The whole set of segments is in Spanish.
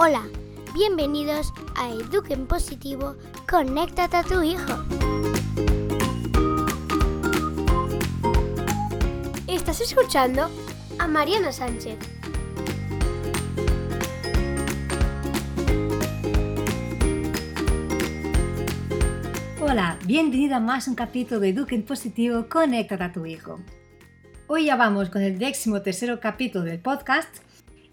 Hola, bienvenidos a Eduquen Positivo, conéctate a tu hijo. Estás escuchando a Mariana Sánchez. Hola, bienvenida a más un capítulo de Eduquen Positivo, conéctate a tu hijo. Hoy ya vamos con el décimo tercero capítulo del podcast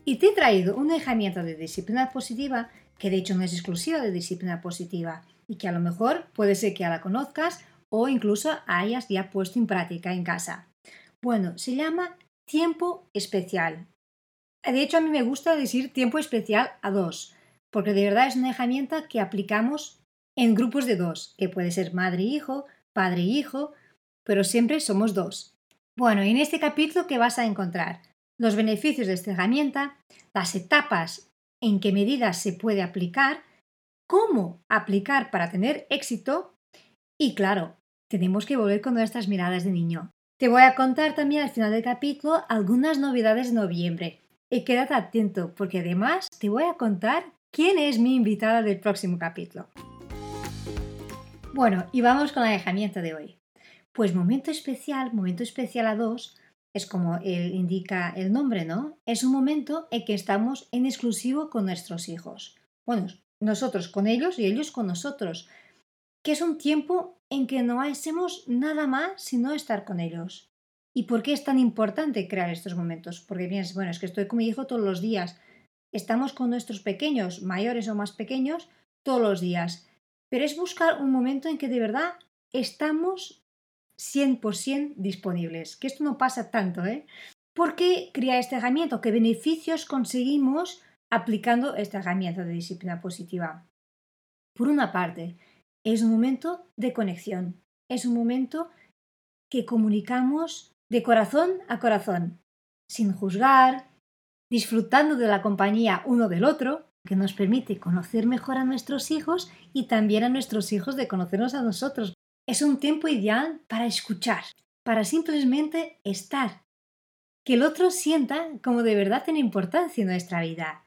y te he traído una herramienta de disciplina positiva que de hecho no es exclusiva de disciplina positiva y que a lo mejor puede ser que ya la conozcas o incluso hayas ya puesto en práctica en casa. Bueno, se llama tiempo especial. De hecho, a mí me gusta decir tiempo especial a dos, porque de verdad es una herramienta que aplicamos en grupos de dos, que puede ser madre e hijo, padre e hijo, pero siempre somos dos. Bueno, en este capítulo, ¿qué vas a encontrar? Los beneficios de esta herramienta, las etapas en qué medidas se puede aplicar, cómo aplicar para tener éxito y claro, tenemos que volver con nuestras miradas de niño. Te voy a contar también al final del capítulo algunas novedades de noviembre. Y quédate atento porque además te voy a contar quién es mi invitada del próximo capítulo. Bueno, y vamos con la herramienta de hoy. Pues momento especial, momento especial a dos, es como él indica el nombre, ¿no? Es un momento en que estamos en exclusivo con nuestros hijos. Bueno, nosotros con ellos y ellos con nosotros. Que es un tiempo en que no hacemos nada más sino estar con ellos. ¿Y por qué es tan importante crear estos momentos? Porque piensas, bueno, es que estoy con mi hijo todos los días. Estamos con nuestros pequeños, mayores o más pequeños, todos los días. Pero es buscar un momento en que de verdad estamos 100% disponibles, que esto no pasa tanto, ¿eh? ¿Por qué crea esta herramienta? ¿Qué beneficios conseguimos aplicando esta herramienta de disciplina positiva? Por una parte, es un momento de conexión, es un momento que comunicamos de corazón a corazón, sin juzgar, disfrutando de la compañía uno del otro, que nos permite conocer mejor a nuestros hijos y también a nuestros hijos de conocernos a nosotros, es un tiempo ideal para escuchar, para simplemente estar. Que el otro sienta como de verdad tiene importancia en nuestra vida,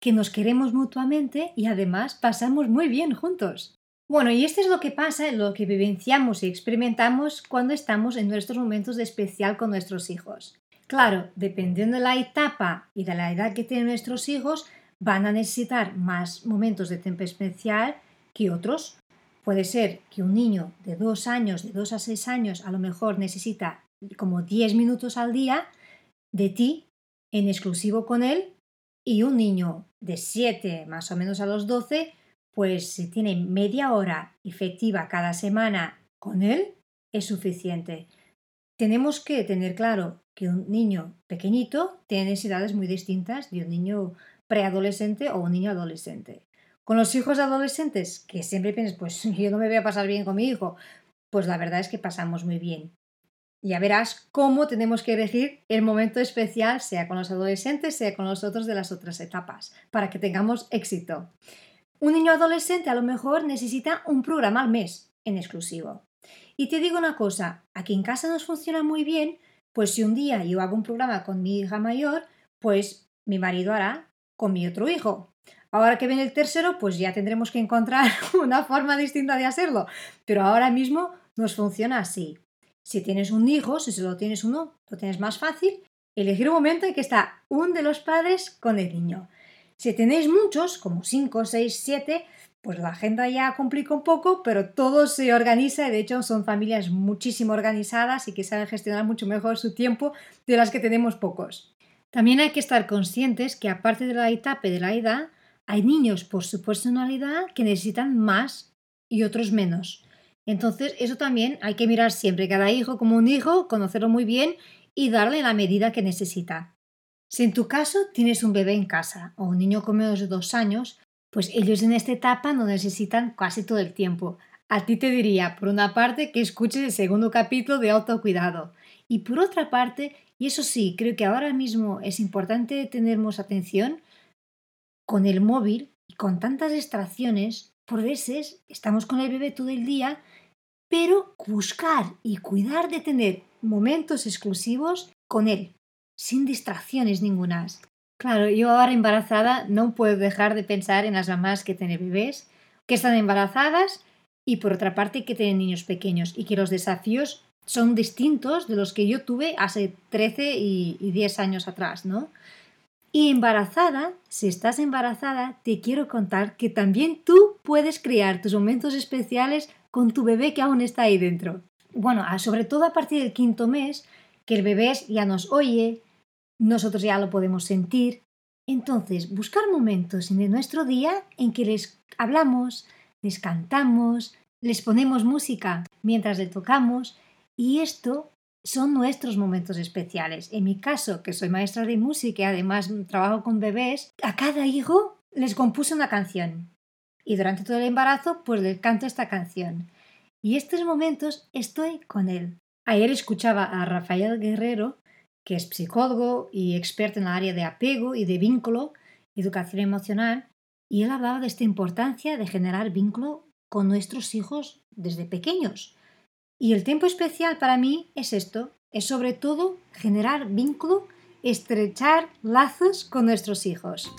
que nos queremos mutuamente y además pasamos muy bien juntos. Bueno, y esto es lo que pasa, lo que vivenciamos y experimentamos cuando estamos en nuestros momentos de especial con nuestros hijos. Claro, dependiendo de la etapa y de la edad que tienen nuestros hijos, van a necesitar más momentos de tiempo especial que otros. Puede ser que un niño de dos años, de dos a seis años, a lo mejor necesita como 10 minutos al día de ti en exclusivo con él y un niño de 7 más o menos a los 12, pues si tiene media hora efectiva cada semana con él, es suficiente. Tenemos que tener claro que un niño pequeñito tiene necesidades muy distintas de un niño preadolescente o un niño adolescente. Con los hijos adolescentes, que siempre piensas, pues yo no me voy a pasar bien con mi hijo, pues la verdad es que pasamos muy bien. Ya verás cómo tenemos que elegir el momento especial, sea con los adolescentes, sea con los otros de las otras etapas, para que tengamos éxito. Un niño adolescente a lo mejor necesita un programa al mes en exclusivo. Y te digo una cosa, aquí en casa nos funciona muy bien, pues si un día yo hago un programa con mi hija mayor, pues mi marido hará con mi otro hijo. Ahora que viene el tercero, pues ya tendremos que encontrar una forma distinta de hacerlo. Pero ahora mismo nos funciona así. Si tienes un hijo, si solo tienes uno, lo tienes más fácil. Elegir un momento en que está uno de los padres con el niño. Si tenéis muchos, como 5, 6, 7, pues la agenda ya complica un poco, pero todo se organiza y de hecho son familias muchísimo organizadas y que saben gestionar mucho mejor su tiempo de las que tenemos pocos. También hay que estar conscientes que aparte de la etapa de la edad, hay niños por su personalidad que necesitan más y otros menos. Entonces, eso también hay que mirar siempre, cada hijo como un hijo, conocerlo muy bien y darle la medida que necesita. Si en tu caso tienes un bebé en casa o un niño con menos de dos años, pues ellos en esta etapa no necesitan casi todo el tiempo. A ti te diría, por una parte, que escuches el segundo capítulo de autocuidado. Y por otra parte, y eso sí, creo que ahora mismo es importante tenernos atención, con el móvil y con tantas distracciones, por veces estamos con el bebé todo el día, pero buscar y cuidar de tener momentos exclusivos con él, sin distracciones ningunas. Claro, yo ahora embarazada no puedo dejar de pensar en las mamás que tienen bebés, que están embarazadas y por otra parte que tienen niños pequeños y que los desafíos son distintos de los que yo tuve hace 13 y, y 10 años atrás, ¿no? Y embarazada, si estás embarazada, te quiero contar que también tú puedes crear tus momentos especiales con tu bebé que aún está ahí dentro. Bueno, sobre todo a partir del quinto mes, que el bebé ya nos oye, nosotros ya lo podemos sentir. Entonces, buscar momentos en nuestro día en que les hablamos, les cantamos, les ponemos música mientras le tocamos y esto son nuestros momentos especiales. En mi caso, que soy maestra de música y además trabajo con bebés, a cada hijo les compuse una canción. Y durante todo el embarazo, pues les canto esta canción. Y estos momentos estoy con él. Ayer escuchaba a Rafael Guerrero, que es psicólogo y experto en el área de apego y de vínculo, educación emocional, y él hablaba de esta importancia de generar vínculo con nuestros hijos desde pequeños. Y el tiempo especial para mí es esto, es sobre todo generar vínculo, estrechar lazos con nuestros hijos.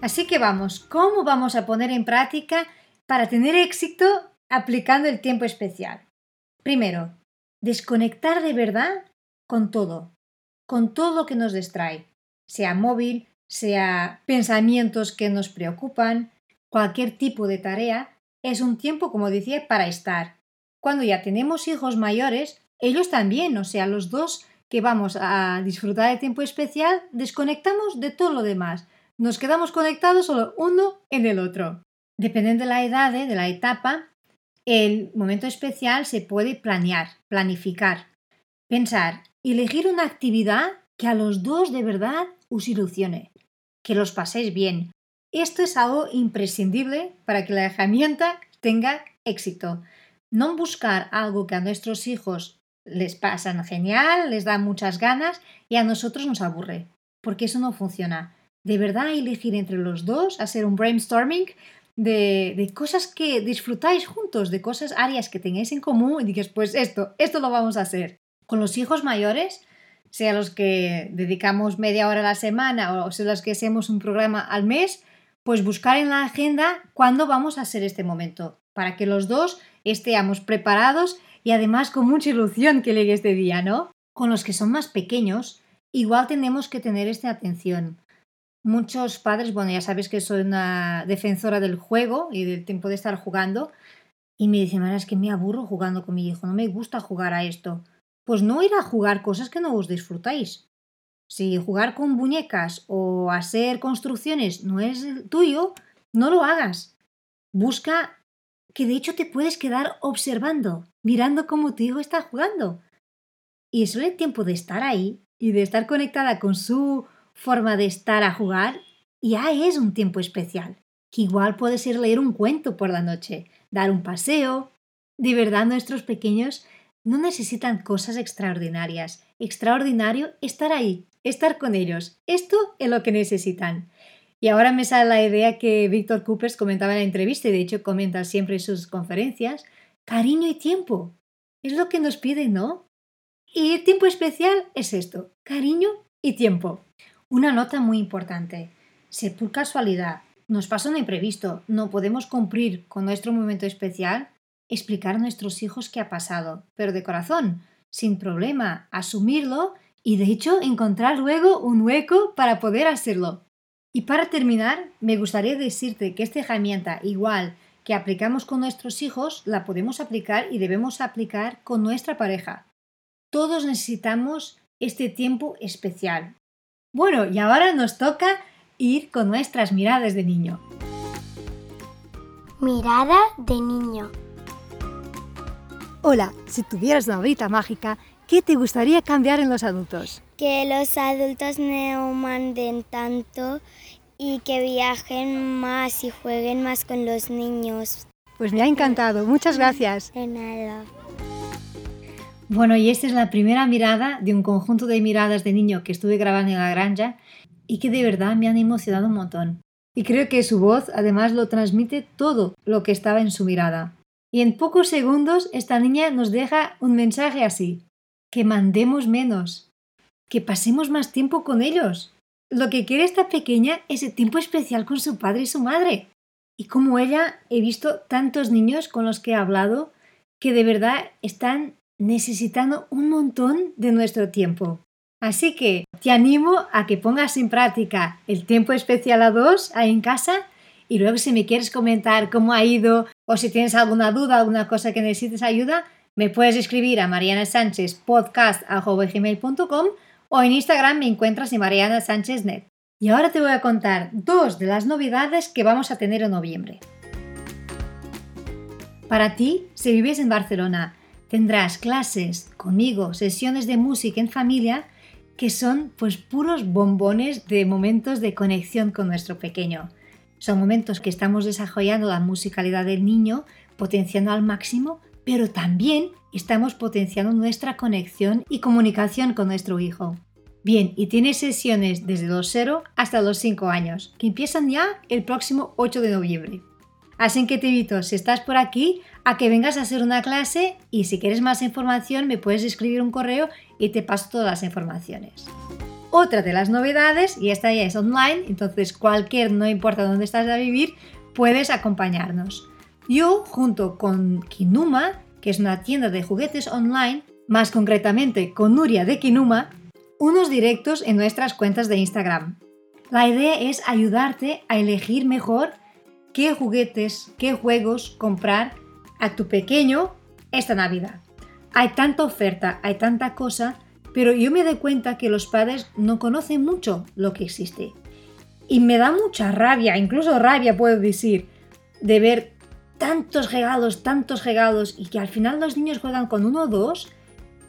Así que vamos, ¿cómo vamos a poner en práctica para tener éxito aplicando el tiempo especial? Primero, desconectar de verdad con todo, con todo lo que nos distrae, sea móvil, sea pensamientos que nos preocupan, cualquier tipo de tarea, es un tiempo, como decía, para estar, cuando ya tenemos hijos mayores, ellos también, o sea, los dos que vamos a disfrutar de tiempo especial, desconectamos de todo lo demás. Nos quedamos conectados solo uno en el otro. Dependiendo de la edad, ¿eh? de la etapa, el momento especial se puede planear, planificar, pensar, elegir una actividad que a los dos de verdad os ilusione, que los paséis bien. Esto es algo imprescindible para que la herramienta tenga éxito no buscar algo que a nuestros hijos les pasan genial, les da muchas ganas y a nosotros nos aburre, porque eso no funciona. De verdad elegir entre los dos, hacer un brainstorming de, de, cosas que disfrutáis juntos, de cosas, áreas que tengáis en común y dices, pues esto, esto lo vamos a hacer. Con los hijos mayores, sea los que dedicamos media hora a la semana o sea los que hacemos un programa al mes, pues buscar en la agenda cuándo vamos a hacer este momento, para que los dos estemos preparados y además con mucha ilusión que llegue este día, ¿no? Con los que son más pequeños, igual tenemos que tener esta atención. Muchos padres, bueno, ya sabes que soy una defensora del juego y del tiempo de estar jugando, y me dicen, es que me aburro jugando con mi hijo, no me gusta jugar a esto. Pues no ir a jugar cosas que no os disfrutáis. Si jugar con muñecas o hacer construcciones no es tuyo, no lo hagas. Busca que de hecho te puedes quedar observando, mirando cómo tu hijo está jugando. Y solo el tiempo de estar ahí y de estar conectada con su forma de estar a jugar ya es un tiempo especial. Que igual puede ser leer un cuento por la noche, dar un paseo. De verdad, nuestros pequeños no necesitan cosas extraordinarias. Extraordinario estar ahí, estar con ellos. Esto es lo que necesitan. Y ahora me sale la idea que Víctor Coopers comentaba en la entrevista y de hecho comenta siempre en sus conferencias, cariño y tiempo. Es lo que nos pide, ¿no? Y el tiempo especial es esto, cariño y tiempo. Una nota muy importante. Si por casualidad nos pasa un imprevisto, no podemos cumplir con nuestro momento especial, explicar a nuestros hijos qué ha pasado, pero de corazón, sin problema, asumirlo y de hecho encontrar luego un hueco para poder hacerlo. Y para terminar, me gustaría decirte que esta herramienta, igual que aplicamos con nuestros hijos, la podemos aplicar y debemos aplicar con nuestra pareja. Todos necesitamos este tiempo especial. Bueno, y ahora nos toca ir con nuestras miradas de niño. Mirada de niño. Hola, si tuvieras una varita mágica, ¿qué te gustaría cambiar en los adultos? Que los adultos no manden tanto y que viajen más y jueguen más con los niños. Pues me ha encantado, muchas gracias. De nada. Bueno, y esta es la primera mirada de un conjunto de miradas de niño que estuve grabando en la granja y que de verdad me han emocionado un montón. Y creo que su voz además lo transmite todo lo que estaba en su mirada. Y en pocos segundos esta niña nos deja un mensaje así, que mandemos menos, que pasemos más tiempo con ellos. lo que quiere esta pequeña es el tiempo especial con su padre y su madre. Y como ella, he visto tantos niños con los que he hablado que de verdad están necesitando un montón de nuestro tiempo. Así que te animo a que pongas en práctica el tiempo especial a dos ahí en casa y luego si me quieres comentar cómo ha ido o si tienes alguna duda, alguna cosa que necesites ayuda, me puedes escribir a marianasanchezpodcast.com o en Instagram me encuentras en Mariana Sánchez Net. Y ahora te voy a contar dos de las novedades que vamos a tener en noviembre. Para ti, si vives en Barcelona, tendrás clases conmigo, sesiones de música en familia que son pues puros bombones de momentos de conexión con nuestro pequeño. Son momentos que estamos desarrollando la musicalidad del niño, potenciando al máximo, pero también estamos potenciando nuestra conexión y comunicación con nuestro hijo. Bien, y tiene sesiones desde los 0 hasta los 5 años, que empiezan ya el próximo 8 de noviembre. Así que te invito, si estás por aquí, a que vengas a hacer una clase y si quieres más información me puedes escribir un correo y te paso todas las informaciones. Otra de las novedades, y esta ya es online, entonces cualquier, no importa dónde estás a vivir, puedes acompañarnos. Yo, junto con Kinuma, que es una tienda de juguetes online, más concretamente con Nuria de Kinuma, unos directos en nuestras cuentas de Instagram. La idea es ayudarte a elegir mejor qué juguetes, qué juegos comprar a tu pequeño esta Navidad. Hay tanta oferta, hay tanta cosa, pero yo me doy cuenta que los padres no conocen mucho lo que existe. Y me da mucha rabia, incluso rabia puedo decir, de ver tantos regalos, tantos regalos y que al final los niños juegan con uno o dos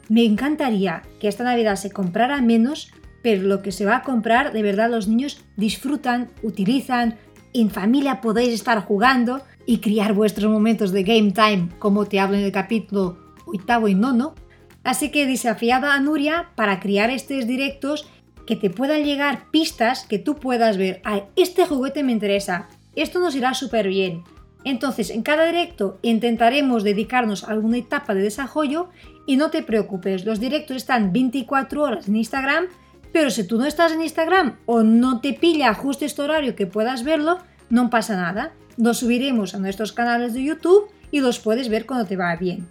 me encantaría que esta Navidad se comprara menos, pero lo que se va a comprar, de verdad los niños disfrutan, utilizan, en familia podéis estar jugando y criar vuestros momentos de game time, como te hablo en el capítulo octavo y nono. Así que desafiada a Nuria para crear estos directos que te puedan llegar pistas que tú puedas ver. este juguete me interesa, esto nos irá súper bien. Entonces, en cada directo intentaremos dedicarnos a alguna etapa de desarrollo y no te preocupes, los directos están 24 horas en Instagram, pero si tú no estás en Instagram o no te pilla justo este horario que puedas verlo, no pasa nada. Los subiremos a nuestros canales de YouTube y los puedes ver cuando te va bien.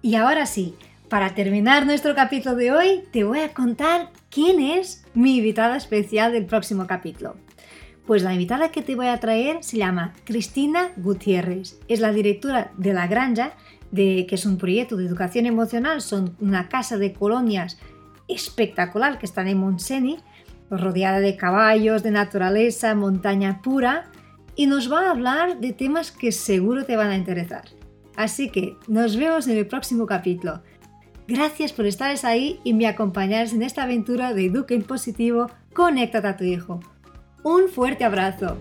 Y ahora sí, para terminar nuestro capítulo de hoy, te voy a contar quién es mi invitada especial del próximo capítulo. Pues la invitada que te voy a traer se llama Cristina Gutiérrez. Es la directora de La Granja de, que es un proyecto de educación emocional, son una casa de colonias espectacular que están en Montseny, rodeada de caballos, de naturaleza, montaña pura, y nos va a hablar de temas que seguro te van a interesar. Así que nos vemos en el próximo capítulo. Gracias por estar ahí y me acompañarse en esta aventura de Educa en Positivo, Conéctate a tu hijo. Un fuerte abrazo.